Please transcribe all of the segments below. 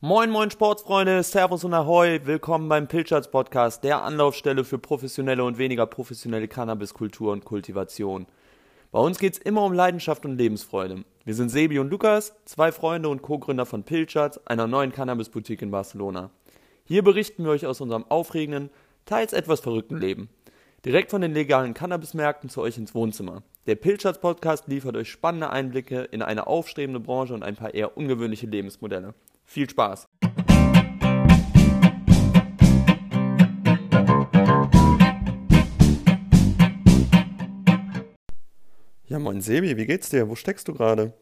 Moin, moin Sportsfreunde, Servus und Ahoi, willkommen beim Pilchards Podcast, der Anlaufstelle für professionelle und weniger professionelle Cannabiskultur und Kultivation. Bei uns geht's immer um Leidenschaft und Lebensfreude. Wir sind Sebi und Lukas, zwei Freunde und Co-Gründer von Pilchards, einer neuen Cannabis-Boutique in Barcelona. Hier berichten wir euch aus unserem aufregenden, teils etwas verrückten Leben. Direkt von den legalen Cannabismärkten zu euch ins Wohnzimmer. Der Pilchards Podcast liefert euch spannende Einblicke in eine aufstrebende Branche und ein paar eher ungewöhnliche Lebensmodelle. Viel Spaß! Ja, moin Sebi, wie geht's dir? Wo steckst du gerade?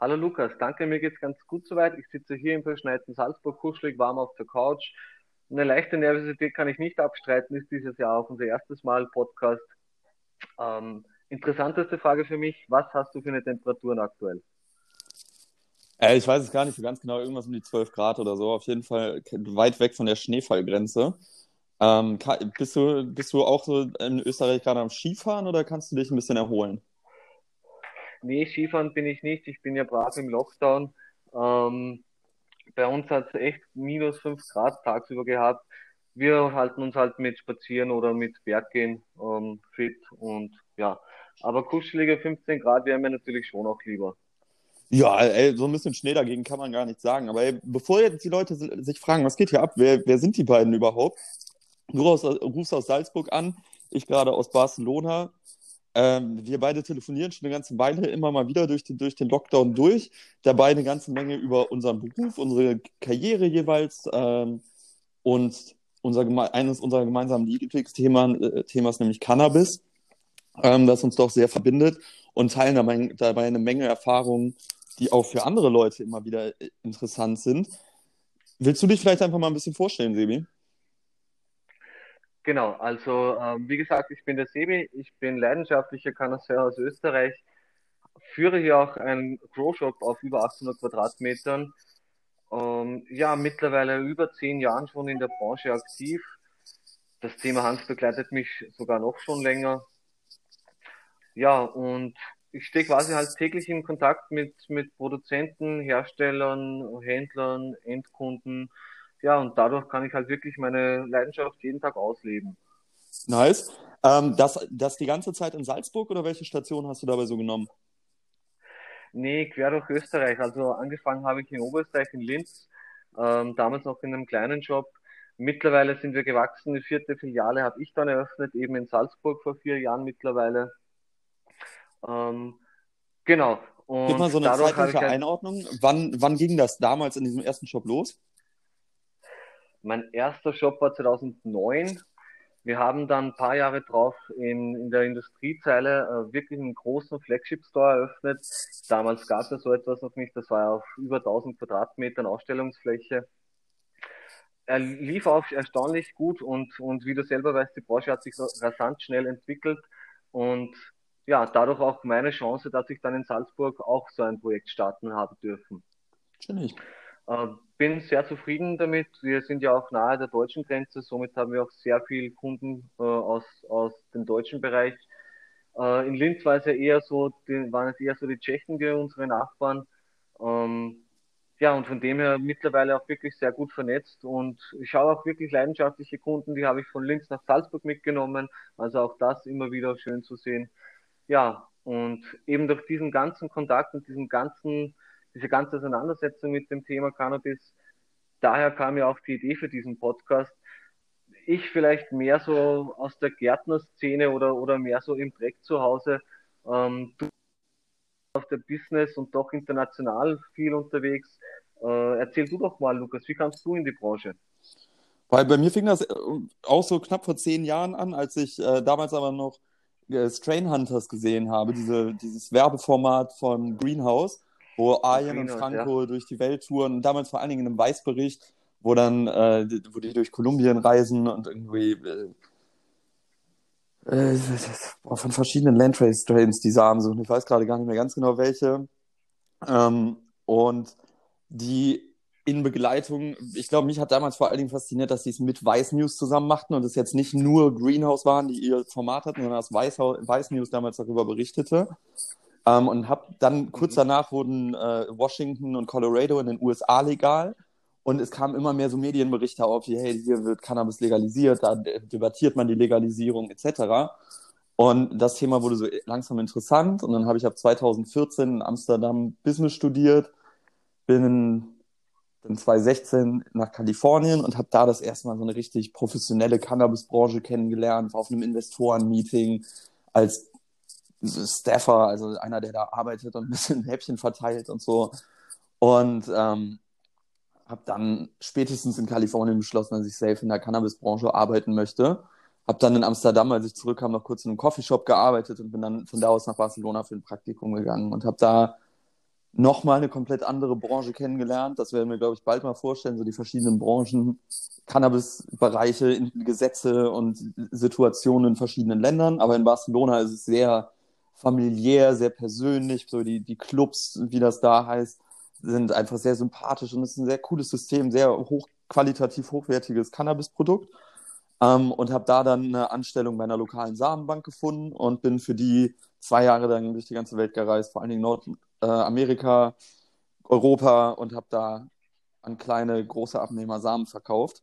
Hallo Lukas, danke, mir geht's ganz gut soweit. Ich sitze hier im verschneiten Salzburg, kuschelig warm auf der Couch. Eine leichte Nervosität kann ich nicht abstreiten, ist dieses Jahr auch unser erstes Mal Podcast. Ähm, interessanteste Frage für mich, was hast du für eine Temperaturen aktuell? Äh, ich weiß es gar nicht so ganz genau, irgendwas um die 12 Grad oder so. Auf jeden Fall weit weg von der Schneefallgrenze. Ähm, bist, du, bist du auch so in Österreich gerade am Skifahren oder kannst du dich ein bisschen erholen? Nee, Skifahren bin ich nicht. Ich bin ja brav im Lockdown. Ähm, bei uns hat es echt minus 5 Grad tagsüber gehabt. Wir halten uns halt mit Spazieren oder mit Berggehen ähm, fit und ja. Aber kuschelige 15 Grad wären mir natürlich schon auch lieber. Ja, ey, so ein bisschen Schnee dagegen kann man gar nicht sagen. Aber ey, bevor jetzt die Leute sich fragen, was geht hier ab, wer, wer sind die beiden überhaupt? Du aus, rufst aus Salzburg an, ich gerade aus Barcelona. Ähm, wir beide telefonieren schon eine ganze Weile immer mal wieder durch den, durch den Lockdown durch. Dabei eine ganze Menge über unseren Beruf, unsere Karriere jeweils ähm, und unser, eines unserer gemeinsamen Lieblingsthemen, äh, nämlich Cannabis, ähm, das uns doch sehr verbindet und teilen dabei, dabei eine Menge Erfahrungen die auch für andere Leute immer wieder äh, interessant sind. Willst du dich vielleicht einfach mal ein bisschen vorstellen, Sebi? Genau, also ähm, wie gesagt, ich bin der Sebi, ich bin leidenschaftlicher Connoisseur aus Österreich, führe hier auch einen Grow Shop auf über 800 Quadratmetern. Ähm, ja, mittlerweile über zehn Jahren schon in der Branche aktiv. Das Thema Hans begleitet mich sogar noch schon länger. Ja, und ich stehe quasi halt täglich in Kontakt mit, mit Produzenten, Herstellern, Händlern, Endkunden. Ja, und dadurch kann ich halt wirklich meine Leidenschaft jeden Tag ausleben. Nice. Ähm, das, das die ganze Zeit in Salzburg oder welche Station hast du dabei so genommen? Nee, quer durch Österreich. Also angefangen habe ich in Oberösterreich in Linz, ähm, damals noch in einem kleinen Job. Mittlerweile sind wir gewachsen. Die vierte Filiale habe ich dann eröffnet, eben in Salzburg vor vier Jahren mittlerweile. Ähm, genau. Und Gib mal so eine zeitliche halt Einordnung. Wann, wann ging das damals in diesem ersten Shop los? Mein erster Shop war 2009. Wir haben dann ein paar Jahre drauf in, in der Industriezeile äh, wirklich einen großen Flagship-Store eröffnet. Damals gab es ja so etwas noch nicht. Das war auf über 1000 Quadratmetern Ausstellungsfläche. Er lief auch erstaunlich gut und, und wie du selber weißt, die Branche hat sich so rasant schnell entwickelt. Und ja, dadurch auch meine Chance, dass ich dann in Salzburg auch so ein Projekt starten habe dürfen. Natürlich. Äh, bin sehr zufrieden damit. Wir sind ja auch nahe der deutschen Grenze, somit haben wir auch sehr viele Kunden äh, aus, aus dem deutschen Bereich. Äh, in Linz war es ja eher so, die, waren es eher so die Tschechen, die unsere Nachbarn. Ähm, ja, und von dem her mittlerweile auch wirklich sehr gut vernetzt und ich habe auch wirklich leidenschaftliche Kunden, die habe ich von Linz nach Salzburg mitgenommen. Also auch das immer wieder schön zu sehen ja, und eben durch diesen ganzen Kontakt und diesen ganzen, diese ganze Auseinandersetzung mit dem Thema Cannabis, daher kam ja auch die Idee für diesen Podcast. Ich vielleicht mehr so aus der Gärtnerszene oder, oder mehr so im Dreck zu Hause, ähm, auf der Business und doch international viel unterwegs. Äh, erzähl du doch mal, Lukas, wie kamst du in die Branche? Weil bei mir fing das äh, auch so knapp vor zehn Jahren an, als ich äh, damals aber noch äh, Strain Hunters gesehen habe, diese, dieses Werbeformat von Greenhouse, wo Arjen und Franco ja. durch die Welt touren, damals vor allen Dingen in einem Weißbericht, wo dann, äh, wo die durch Kolumbien reisen und irgendwie äh, äh, von verschiedenen Landrace-Strains die Samen suchen. Ich weiß gerade gar nicht mehr ganz genau welche. Ähm, und die in Begleitung, ich glaube, mich hat damals vor allen Dingen fasziniert, dass sie es mit Weiß News zusammen machten und es jetzt nicht nur Greenhouse waren, die ihr Format hatten, sondern dass Weiß, Weiß News damals darüber berichtete. Ähm, und habe dann kurz danach wurden äh, Washington und Colorado in den USA legal. Und es kamen immer mehr so Medienberichte auf, wie, hey, hier wird Cannabis legalisiert, da debattiert man die Legalisierung etc. Und das Thema wurde so langsam interessant. Und dann habe ich ab 2014 in Amsterdam Business studiert, bin dann 2016 nach Kalifornien und habe da das erste Mal so eine richtig professionelle Cannabis-Branche kennengelernt, war auf einem Investoren-Meeting als Staffer, also einer, der da arbeitet und ein bisschen Häppchen verteilt und so. Und ähm, habe dann spätestens in Kalifornien beschlossen, dass ich safe in der Cannabis-Branche arbeiten möchte. Habe dann in Amsterdam, als ich zurückkam, noch kurz in einem Coffeeshop gearbeitet und bin dann von da aus nach Barcelona für ein Praktikum gegangen und habe da nochmal eine komplett andere Branche kennengelernt. Das werden wir, glaube ich, bald mal vorstellen, so die verschiedenen Branchen, Cannabis-Bereiche, Gesetze und Situationen in verschiedenen Ländern. Aber in Barcelona ist es sehr familiär, sehr persönlich. So die, die Clubs, wie das da heißt, sind einfach sehr sympathisch und es ist ein sehr cooles System, sehr hochqualitativ hochwertiges Cannabis-Produkt. Ähm, und habe da dann eine Anstellung bei einer lokalen Samenbank gefunden und bin für die zwei Jahre dann durch die ganze Welt gereist, vor allen Dingen Nord, äh, Amerika, Europa und habe da an kleine, große Abnehmer Samen verkauft.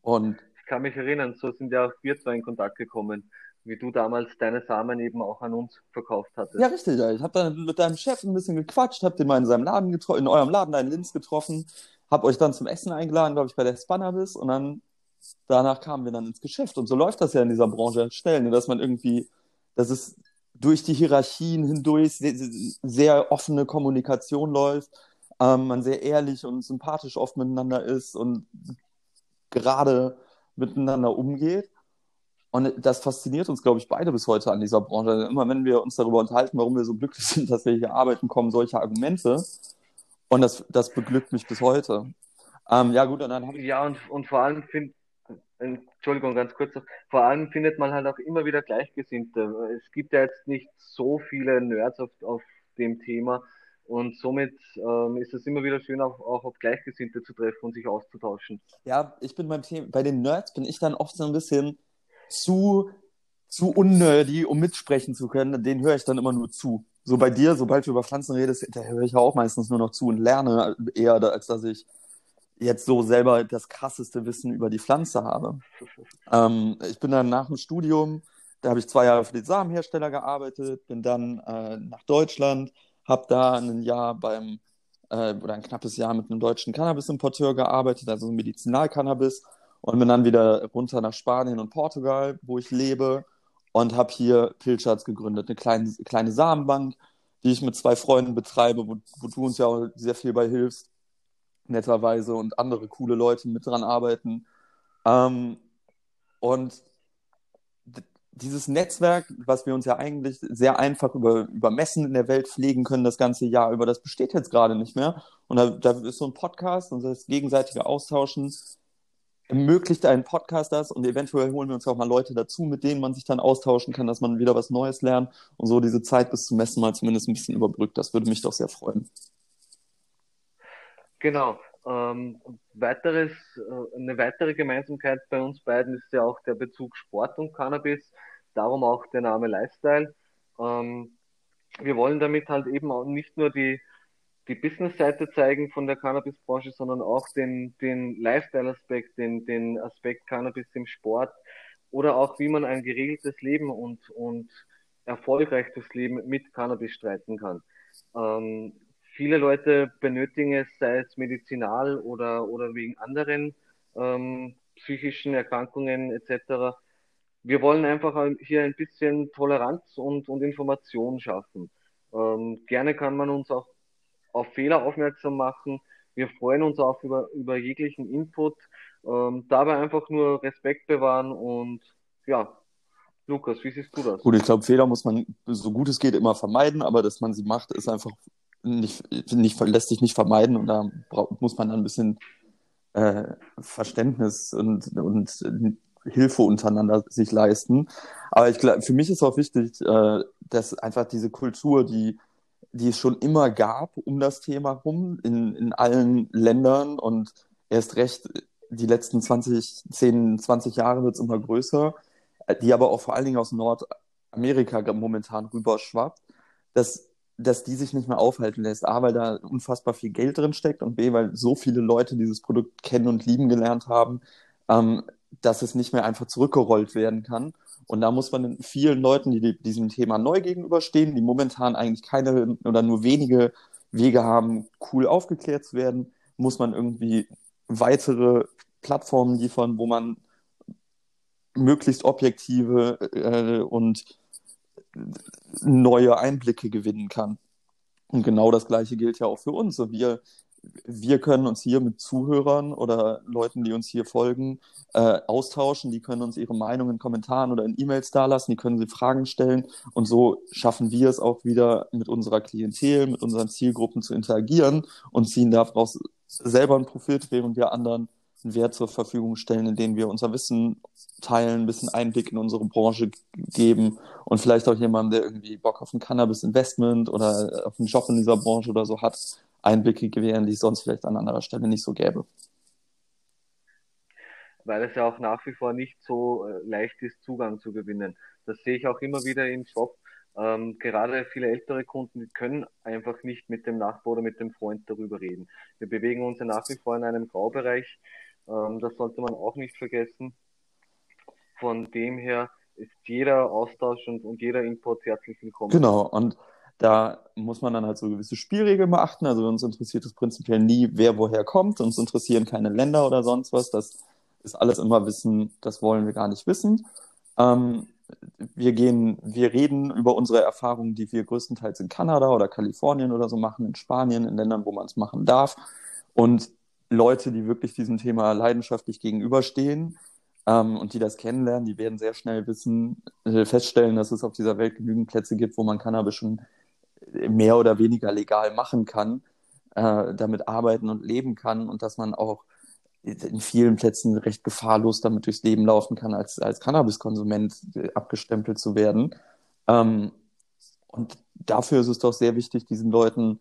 Und ich kann mich erinnern, so sind ja auch wir zwei in Kontakt gekommen, wie du damals deine Samen eben auch an uns verkauft hattest. Ja, richtig. Ja. Ich habe dann mit deinem Chef ein bisschen gequatscht, habe den mal in seinem Laden getroffen, in eurem Laden, da in Linz getroffen, habe euch dann zum Essen eingeladen, glaube ich, bei der Spannerbis und dann danach kamen wir dann ins Geschäft. Und so läuft das ja in dieser Branche schnell, ne? dass man irgendwie, dass es durch die Hierarchien hindurch sehr, sehr offene Kommunikation läuft, ähm, man sehr ehrlich und sympathisch oft miteinander ist und gerade miteinander umgeht. Und das fasziniert uns, glaube ich, beide bis heute an dieser Branche. Immer wenn wir uns darüber unterhalten, warum wir so glücklich sind, dass wir hier arbeiten, kommen solche Argumente. Und das, das beglückt mich bis heute. Ähm, ja, gut, und dann habe. Ja, und, und vor allem finde Entschuldigung, ganz kurz. Vor allem findet man halt auch immer wieder Gleichgesinnte. Es gibt ja jetzt nicht so viele Nerds auf, auf dem Thema und somit ähm, ist es immer wieder schön, auch, auch auf Gleichgesinnte zu treffen und sich auszutauschen. Ja, ich bin beim Thema, bei den Nerds bin ich dann oft so ein bisschen zu, zu unnerdy, um mitsprechen zu können. Den höre ich dann immer nur zu. So bei dir, sobald du über Pflanzen redest, da höre ich auch meistens nur noch zu und lerne eher, als dass ich jetzt so selber das krasseste Wissen über die Pflanze habe. Ähm, ich bin dann nach dem Studium, da habe ich zwei Jahre für den Samenhersteller gearbeitet, bin dann äh, nach Deutschland, habe da ein Jahr beim, äh, oder ein knappes Jahr mit einem deutschen Cannabis-Importeur gearbeitet, also Medizinalcannabis, und bin dann wieder runter nach Spanien und Portugal, wo ich lebe, und habe hier Pilchards gegründet, eine kleine, kleine Samenbank, die ich mit zwei Freunden betreibe, wo, wo du uns ja auch sehr viel bei hilfst netterweise und andere coole Leute mit dran arbeiten. Ähm, und dieses Netzwerk, was wir uns ja eigentlich sehr einfach über, über Messen in der Welt pflegen können, das ganze Jahr über, das besteht jetzt gerade nicht mehr. Und da, da ist so ein Podcast und das gegenseitige Austauschen ermöglicht einen Podcast das und eventuell holen wir uns auch mal Leute dazu, mit denen man sich dann austauschen kann, dass man wieder was Neues lernt und so diese Zeit bis zum Messen mal zumindest ein bisschen überbrückt. Das würde mich doch sehr freuen. Genau. Ähm, weiteres, äh, eine weitere Gemeinsamkeit bei uns beiden ist ja auch der Bezug Sport und Cannabis. Darum auch der Name Lifestyle. Ähm, wir wollen damit halt eben auch nicht nur die, die Business-Seite zeigen von der Cannabis-Branche, sondern auch den, den Lifestyle-Aspekt, den, den Aspekt Cannabis im Sport oder auch wie man ein geregeltes Leben und, und erfolgreiches Leben mit Cannabis streiten kann. Ähm, viele Leute benötigen es, sei es medizinal oder, oder wegen anderen ähm, psychischen Erkrankungen etc. Wir wollen einfach hier ein bisschen Toleranz und, und Information schaffen. Ähm, gerne kann man uns auch auf Fehler aufmerksam machen. Wir freuen uns auch über, über jeglichen Input. Ähm, dabei einfach nur Respekt bewahren und ja, Lukas, wie siehst du das? Gut, ich glaube, Fehler muss man so gut es geht immer vermeiden, aber dass man sie macht, ist einfach nicht, nicht, lässt sich nicht vermeiden und da muss man dann ein bisschen äh, Verständnis und, und Hilfe untereinander sich leisten. Aber ich glaube, für mich ist auch wichtig, äh, dass einfach diese Kultur, die, die es schon immer gab um das Thema rum, in, in allen Ländern und erst recht die letzten 20, 10, 20 Jahre wird es immer größer, die aber auch vor allen Dingen aus Nordamerika momentan rüberschwappt, dass, dass die sich nicht mehr aufhalten lässt. A, weil da unfassbar viel Geld drin steckt und B, weil so viele Leute dieses Produkt kennen und lieben gelernt haben, ähm, dass es nicht mehr einfach zurückgerollt werden kann. Und da muss man vielen Leuten, die diesem Thema neu gegenüberstehen, die momentan eigentlich keine oder nur wenige Wege haben, cool aufgeklärt zu werden, muss man irgendwie weitere Plattformen liefern, wo man möglichst objektive äh, und neue Einblicke gewinnen kann. Und genau das Gleiche gilt ja auch für uns. Wir, wir können uns hier mit Zuhörern oder Leuten, die uns hier folgen, äh, austauschen. Die können uns ihre Meinung in Kommentaren oder in E-Mails dalassen. Die können sie Fragen stellen. Und so schaffen wir es auch wieder mit unserer Klientel, mit unseren Zielgruppen zu interagieren und ziehen daraus selber einen Profit, während wir anderen Wert zur Verfügung stellen, indem wir unser Wissen teilen, ein bisschen Einblick in unsere Branche geben und vielleicht auch jemand, der irgendwie Bock auf ein Cannabis-Investment oder auf einen Job in dieser Branche oder so hat, Einblicke gewähren, die es sonst vielleicht an anderer Stelle nicht so gäbe. Weil es ja auch nach wie vor nicht so äh, leicht ist, Zugang zu gewinnen. Das sehe ich auch immer wieder im Shop. Ähm, gerade viele ältere Kunden können einfach nicht mit dem Nachbar oder mit dem Freund darüber reden. Wir bewegen uns ja nach wie vor in einem Graubereich. Ähm, das sollte man auch nicht vergessen. Von dem her ist jeder Austausch und, und jeder Input herzlich willkommen. Genau, und da muss man dann halt so gewisse Spielregeln beachten. Also uns interessiert es prinzipiell nie, wer woher kommt. Uns interessieren keine Länder oder sonst was. Das ist alles immer Wissen, das wollen wir gar nicht wissen. Ähm, wir gehen, wir reden über unsere Erfahrungen, die wir größtenteils in Kanada oder Kalifornien oder so machen, in Spanien, in Ländern, wo man es machen darf. Und Leute, die wirklich diesem Thema leidenschaftlich gegenüberstehen ähm, und die das kennenlernen, die werden sehr schnell wissen, äh, feststellen, dass es auf dieser Welt genügend Plätze gibt, wo man Cannabis schon mehr oder weniger legal machen kann, äh, damit arbeiten und leben kann und dass man auch in vielen Plätzen recht gefahrlos damit durchs Leben laufen kann, als, als Cannabiskonsument äh, abgestempelt zu werden. Ähm, und dafür ist es doch sehr wichtig, diesen Leuten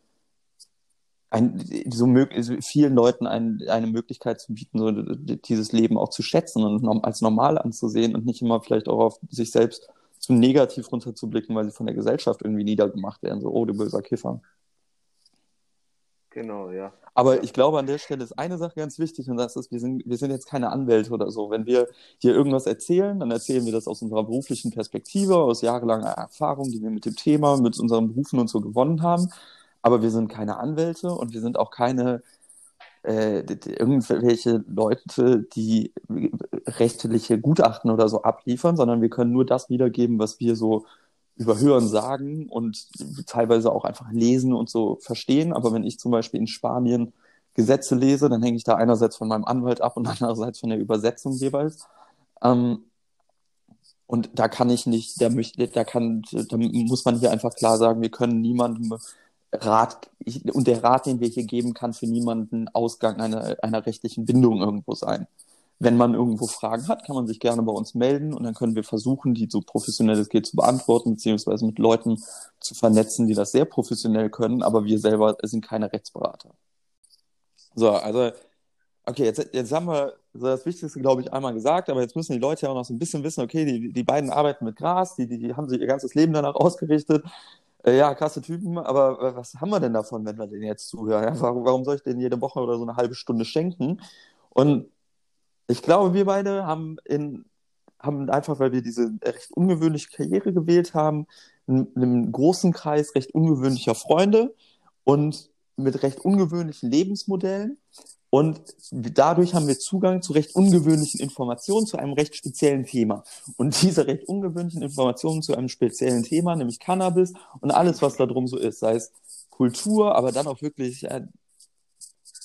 ein, so vielen Leuten ein, eine Möglichkeit zu bieten, so dieses Leben auch zu schätzen und als normal anzusehen und nicht immer vielleicht auch auf sich selbst zu negativ runterzublicken, weil sie von der Gesellschaft irgendwie niedergemacht werden, so, oh, du böser Kiffer. Genau, ja. Aber ich glaube, an der Stelle ist eine Sache ganz wichtig und das ist, wir sind, wir sind jetzt keine Anwälte oder so. Wenn wir hier irgendwas erzählen, dann erzählen wir das aus unserer beruflichen Perspektive, aus jahrelanger Erfahrung, die wir mit dem Thema, mit unseren Berufen und so gewonnen haben aber wir sind keine Anwälte und wir sind auch keine äh, irgendwelche Leute, die rechtliche Gutachten oder so abliefern, sondern wir können nur das wiedergeben, was wir so über Hören sagen und teilweise auch einfach lesen und so verstehen. Aber wenn ich zum Beispiel in Spanien Gesetze lese, dann hänge ich da einerseits von meinem Anwalt ab und andererseits von der Übersetzung jeweils. Ähm, und da kann ich nicht, da, möchte, da, kann, da muss man hier einfach klar sagen, wir können niemandem Rat, ich, und der Rat, den wir hier geben, kann für niemanden Ausgang einer, einer rechtlichen Bindung irgendwo sein. Wenn man irgendwo Fragen hat, kann man sich gerne bei uns melden und dann können wir versuchen, die so professionell es geht zu beantworten, beziehungsweise mit Leuten zu vernetzen, die das sehr professionell können, aber wir selber sind keine Rechtsberater. So, also, okay, jetzt, jetzt haben wir so das Wichtigste, glaube ich, einmal gesagt, aber jetzt müssen die Leute ja auch noch so ein bisschen wissen, okay, die, die beiden arbeiten mit Gras, die, die, die haben sich ihr ganzes Leben danach ausgerichtet, ja, krasse Typen, aber was haben wir denn davon, wenn wir denen jetzt zuhören? Ja, warum, warum soll ich denen jede Woche oder so eine halbe Stunde schenken? Und ich glaube, wir beide haben, in, haben einfach, weil wir diese recht ungewöhnliche Karriere gewählt haben, in einem großen Kreis recht ungewöhnlicher Freunde und mit recht ungewöhnlichen Lebensmodellen und dadurch haben wir Zugang zu recht ungewöhnlichen Informationen zu einem recht speziellen Thema. Und diese recht ungewöhnlichen Informationen zu einem speziellen Thema, nämlich Cannabis und alles, was da drum so ist, sei es Kultur, aber dann auch wirklich äh,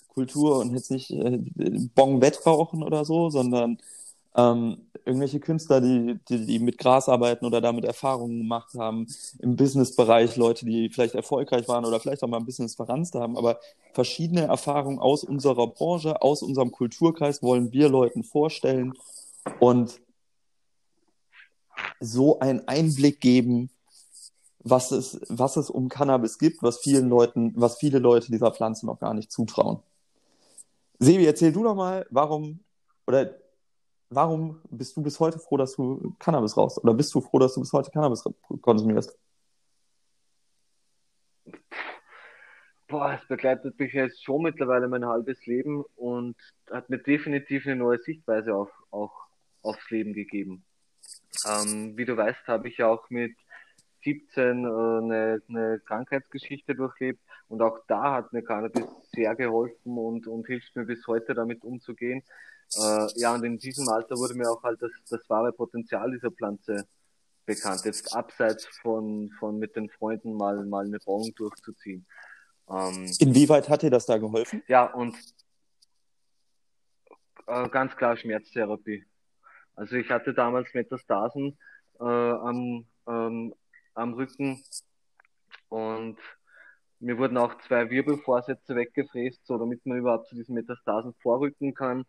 Kultur und jetzt nicht äh, Bong-Wettrauchen oder so, sondern ähm, irgendwelche Künstler, die, die, die mit Gras arbeiten oder damit Erfahrungen gemacht haben, im Businessbereich, Leute, die vielleicht erfolgreich waren oder vielleicht auch mal ein Business verranzt haben, aber verschiedene Erfahrungen aus unserer Branche, aus unserem Kulturkreis wollen wir Leuten vorstellen und so einen Einblick geben, was es, was es um Cannabis gibt, was vielen Leuten, was viele Leute dieser Pflanze noch gar nicht zutrauen. Sebi, erzähl du doch mal, warum, oder warum bist du bis heute froh, dass du Cannabis rauchst? Oder bist du froh, dass du bis heute Cannabis konsumierst? boah, es begleitet mich jetzt schon mittlerweile mein halbes Leben und hat mir definitiv eine neue Sichtweise auf, auch aufs Leben gegeben. Ähm, wie du weißt, habe ich ja auch mit 17 äh, eine, eine Krankheitsgeschichte durchlebt und auch da hat mir Cannabis sehr geholfen und, und hilft mir bis heute damit umzugehen. Äh, ja, und in diesem Alter wurde mir auch halt das, das wahre Potenzial dieser Pflanze bekannt. Jetzt abseits von, von mit den Freunden mal, mal eine Bauung durchzuziehen. Ähm, Inwieweit hat dir das da geholfen? Ja, und äh, ganz klar Schmerztherapie. Also ich hatte damals Metastasen äh, am, ähm, am Rücken und mir wurden auch zwei Wirbelvorsätze weggefräst, so damit man überhaupt zu diesen Metastasen vorrücken kann.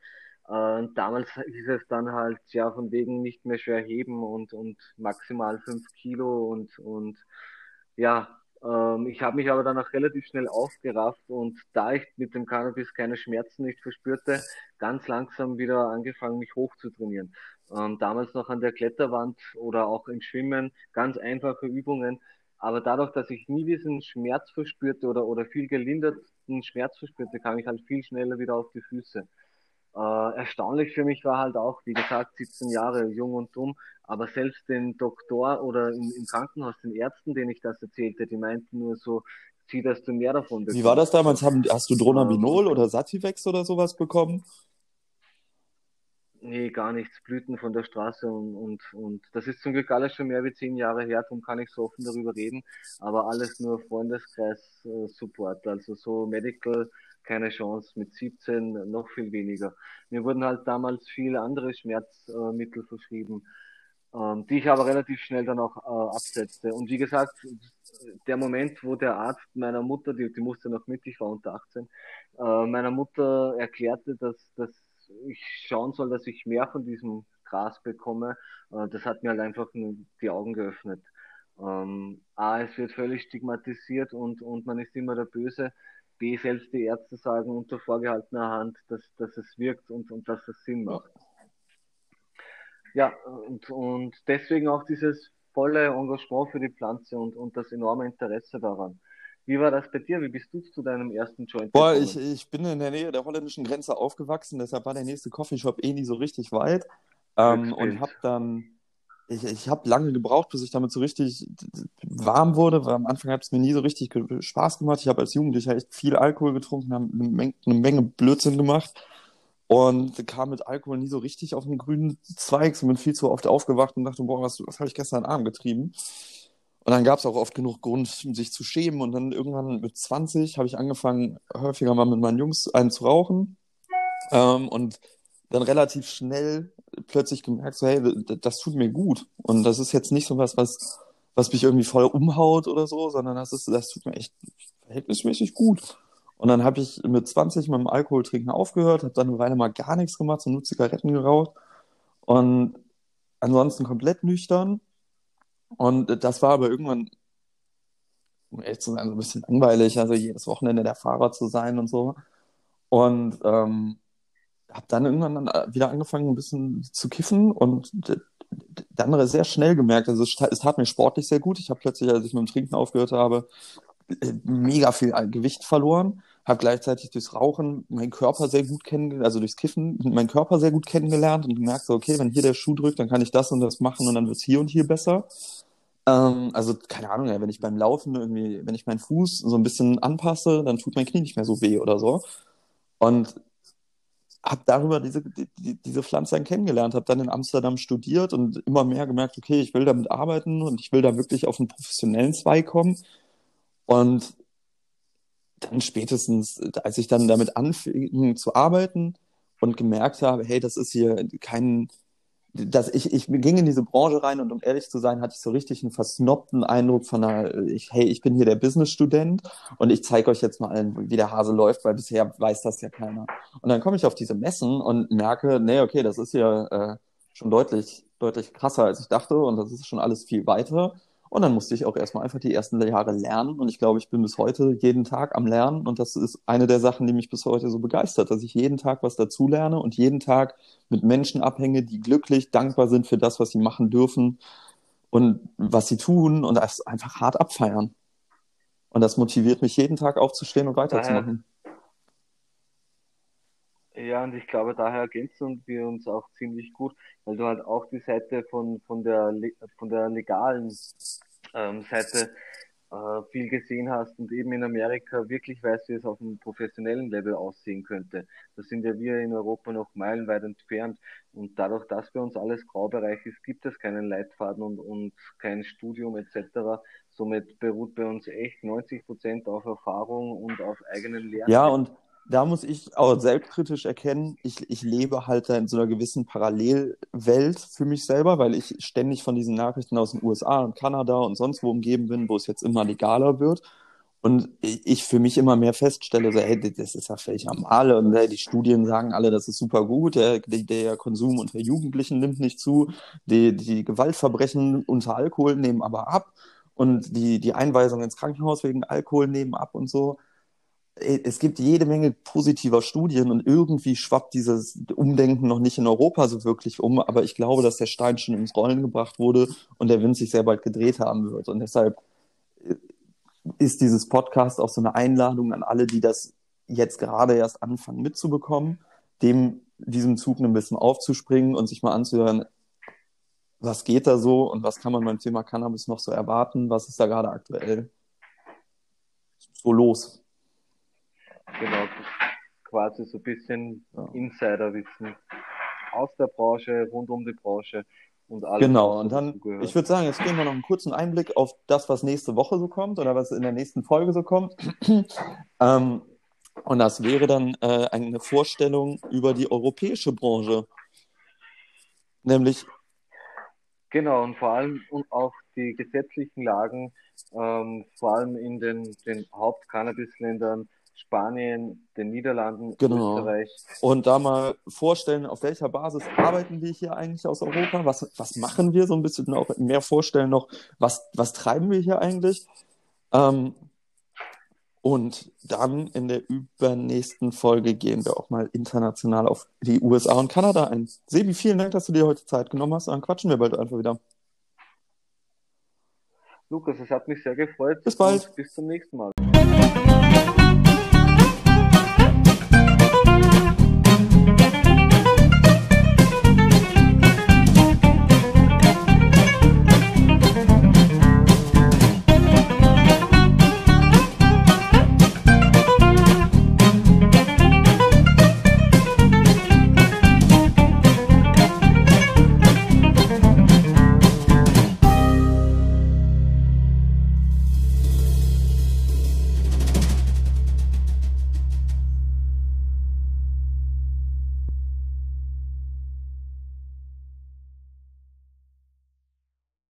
Äh, damals hieß es dann halt, ja, von wegen nicht mehr schwer heben und, und maximal fünf Kilo und, und ja, ähm, ich habe mich aber dann auch relativ schnell aufgerafft und da ich mit dem Cannabis keine Schmerzen nicht verspürte, ganz langsam wieder angefangen, mich hochzutrainieren. Ähm, damals noch an der Kletterwand oder auch im Schwimmen, ganz einfache Übungen. Aber dadurch, dass ich nie diesen Schmerz verspürte oder, oder viel gelinderten Schmerz verspürte, kam ich halt viel schneller wieder auf die Füße. Äh, erstaunlich für mich war halt auch, wie gesagt, 17 Jahre jung und dumm, aber selbst den Doktor oder im, im Krankenhaus, den Ärzten, denen ich das erzählte, die meinten nur so, zieh, dass du mehr davon bekommst. Wie war das damals? Haben, hast du Dronabinol ähm, oder Sativex oder sowas bekommen? Nee, gar nichts. Blüten von der Straße und, und, und das ist zum Glück alles schon mehr wie zehn Jahre her, darum kann ich so offen darüber reden, aber alles nur Freundeskreis-Support, äh, also so Medical keine Chance, mit 17 noch viel weniger. Mir wurden halt damals viele andere Schmerzmittel verschrieben, ähm, die ich aber relativ schnell dann auch äh, absetzte. Und wie gesagt, der Moment, wo der Arzt meiner Mutter, die, die musste noch mit, ich war unter 18, äh, meiner Mutter erklärte, dass, dass ich schauen soll, dass ich mehr von diesem Gras bekomme, äh, das hat mir halt einfach die Augen geöffnet. Ähm, A, es wird völlig stigmatisiert und, und man ist immer der Böse. B, selbst die Ärzte sagen unter vorgehaltener Hand, dass, dass es wirkt und, und dass es Sinn macht. Ja, und, und deswegen auch dieses volle Engagement für die Pflanze und, und das enorme Interesse daran. Wie war das bei dir? Wie bist du zu deinem ersten Joint Boah, ich, ich bin in der Nähe der holländischen Grenze aufgewachsen, deshalb war der nächste Coffeeshop eh nie so richtig weit. Ähm, und habe dann ich, ich habe lange gebraucht, bis ich damit so richtig warm wurde, weil am Anfang hat es mir nie so richtig Spaß gemacht. Ich habe als Jugendlicher echt viel Alkohol getrunken, habe eine, Menge, eine Menge Blödsinn gemacht und kam mit Alkohol nie so richtig auf den grünen Zweig und bin viel zu oft aufgewacht und dachte, boah, was, was habe ich gestern Abend getrieben? Und dann gab es auch oft genug Grund, sich zu schämen. Und dann irgendwann mit 20 habe ich angefangen, häufiger mal mit meinen Jungs einen zu rauchen. Ähm, und dann relativ schnell plötzlich gemerkt, so, hey, das tut mir gut. Und das ist jetzt nicht so was, was, was mich irgendwie voll umhaut oder so, sondern das ist, das tut mir echt verhältnismäßig gut. Und dann habe ich mit 20 mit dem Alkoholtrinken aufgehört, habe dann eine Weile mal gar nichts gemacht, so nur Zigaretten geraucht und ansonsten komplett nüchtern. Und das war aber irgendwann, um ehrlich zu sein, so ein bisschen langweilig, also jedes Wochenende der Fahrer zu sein und so. Und ähm, habe dann irgendwann äh, wieder angefangen, ein bisschen zu kiffen und dann sehr schnell gemerkt, also es tat mir sportlich sehr gut. Ich habe plötzlich, als ich mit dem Trinken aufgehört habe, äh, mega viel Gewicht verloren, habe gleichzeitig durchs Rauchen meinen Körper sehr gut kennengelernt, also durchs Kiffen meinen Körper sehr gut kennengelernt und gemerkt, okay, wenn hier der Schuh drückt, dann kann ich das und das machen und dann wird es hier und hier besser. Ähm, also, keine Ahnung, wenn ich beim Laufen irgendwie, wenn ich meinen Fuß so ein bisschen anpasse, dann tut mein Knie nicht mehr so weh oder so. Und habe darüber diese, die, diese Pflanze dann kennengelernt, habe dann in Amsterdam studiert und immer mehr gemerkt, okay, ich will damit arbeiten und ich will da wirklich auf einen professionellen Zweig kommen. Und dann spätestens, als ich dann damit anfing zu arbeiten und gemerkt habe, hey, das ist hier kein, dass ich, ich ging in diese Branche rein und um ehrlich zu sein, hatte ich so richtig einen versnobten Eindruck von einer, ich, hey, ich bin hier der Business-Student und ich zeige euch jetzt mal allen, wie der Hase läuft, weil bisher weiß das ja keiner. Und dann komme ich auf diese Messen und merke, nee, okay, das ist hier äh, schon deutlich, deutlich krasser, als ich dachte und das ist schon alles viel weiter. Und dann musste ich auch erstmal einfach die ersten Jahre lernen. Und ich glaube, ich bin bis heute jeden Tag am Lernen. Und das ist eine der Sachen, die mich bis heute so begeistert, dass ich jeden Tag was dazu lerne und jeden Tag mit Menschen abhänge, die glücklich, dankbar sind für das, was sie machen dürfen und was sie tun und das einfach hart abfeiern. Und das motiviert mich jeden Tag aufzustehen und weiterzumachen. Ja, und ich glaube, daher ergänzen wir uns auch ziemlich gut, weil du halt auch die Seite von, von, der, von der legalen ähm, Seite äh, viel gesehen hast und eben in Amerika wirklich weißt, wie es auf einem professionellen Level aussehen könnte. Da sind ja wir in Europa noch meilenweit entfernt und dadurch, dass bei uns alles Graubereich ist, gibt es keinen Leitfaden und, und kein Studium etc. Somit beruht bei uns echt 90 Prozent auf Erfahrung und auf eigenen Lernen. Ja, und da muss ich auch selbstkritisch erkennen, ich, ich lebe halt da in so einer gewissen Parallelwelt für mich selber, weil ich ständig von diesen Nachrichten aus den USA und Kanada und sonst wo umgeben bin, wo es jetzt immer legaler wird. Und ich für mich immer mehr feststelle, so, hey, das ist ja völlig normal. Und hey, die Studien sagen alle, das ist super gut. Der, der Konsum unter Jugendlichen nimmt nicht zu. Die, die Gewaltverbrechen unter Alkohol nehmen aber ab. Und die, die Einweisung ins Krankenhaus wegen Alkohol nehmen ab und so es gibt jede Menge positiver Studien und irgendwie schwappt dieses Umdenken noch nicht in Europa so wirklich um, aber ich glaube, dass der Stein schon ins Rollen gebracht wurde und der Wind sich sehr bald gedreht haben wird. Und deshalb äh, ist dieses Podcast auch so eine Einladung an alle, die das jetzt gerade erst anfangen mitzubekommen, dem diesem Zug ein bisschen aufzuspringen und sich mal anzuhören, was geht da so und was kann man beim Thema Cannabis noch so erwarten, was ist da gerade aktuell so los. Genau, quasi so ein bisschen ja. Insiderwissen aus der Branche, rund um die Branche und alles. Genau, und dann, ich würde sagen, jetzt gehen wir noch einen kurzen Einblick auf das, was nächste Woche so kommt oder was in der nächsten Folge so kommt. ähm, und das wäre dann äh, eine Vorstellung über die europäische Branche. Nämlich. Genau, und vor allem und auch die gesetzlichen Lagen, ähm, vor allem in den, den Haupt-Cannabis-Ländern, Spanien, den Niederlanden, genau. Österreich. Und da mal vorstellen, auf welcher Basis arbeiten wir hier eigentlich aus Europa? Was, was machen wir so ein bisschen auch mehr vorstellen noch, was, was treiben wir hier eigentlich? Ähm, und dann in der übernächsten Folge gehen wir auch mal international auf die USA und Kanada ein. Sebi, vielen Dank, dass du dir heute Zeit genommen hast. Dann quatschen wir bald einfach wieder. Lukas, es hat mich sehr gefreut. Bis bald. bis zum nächsten Mal.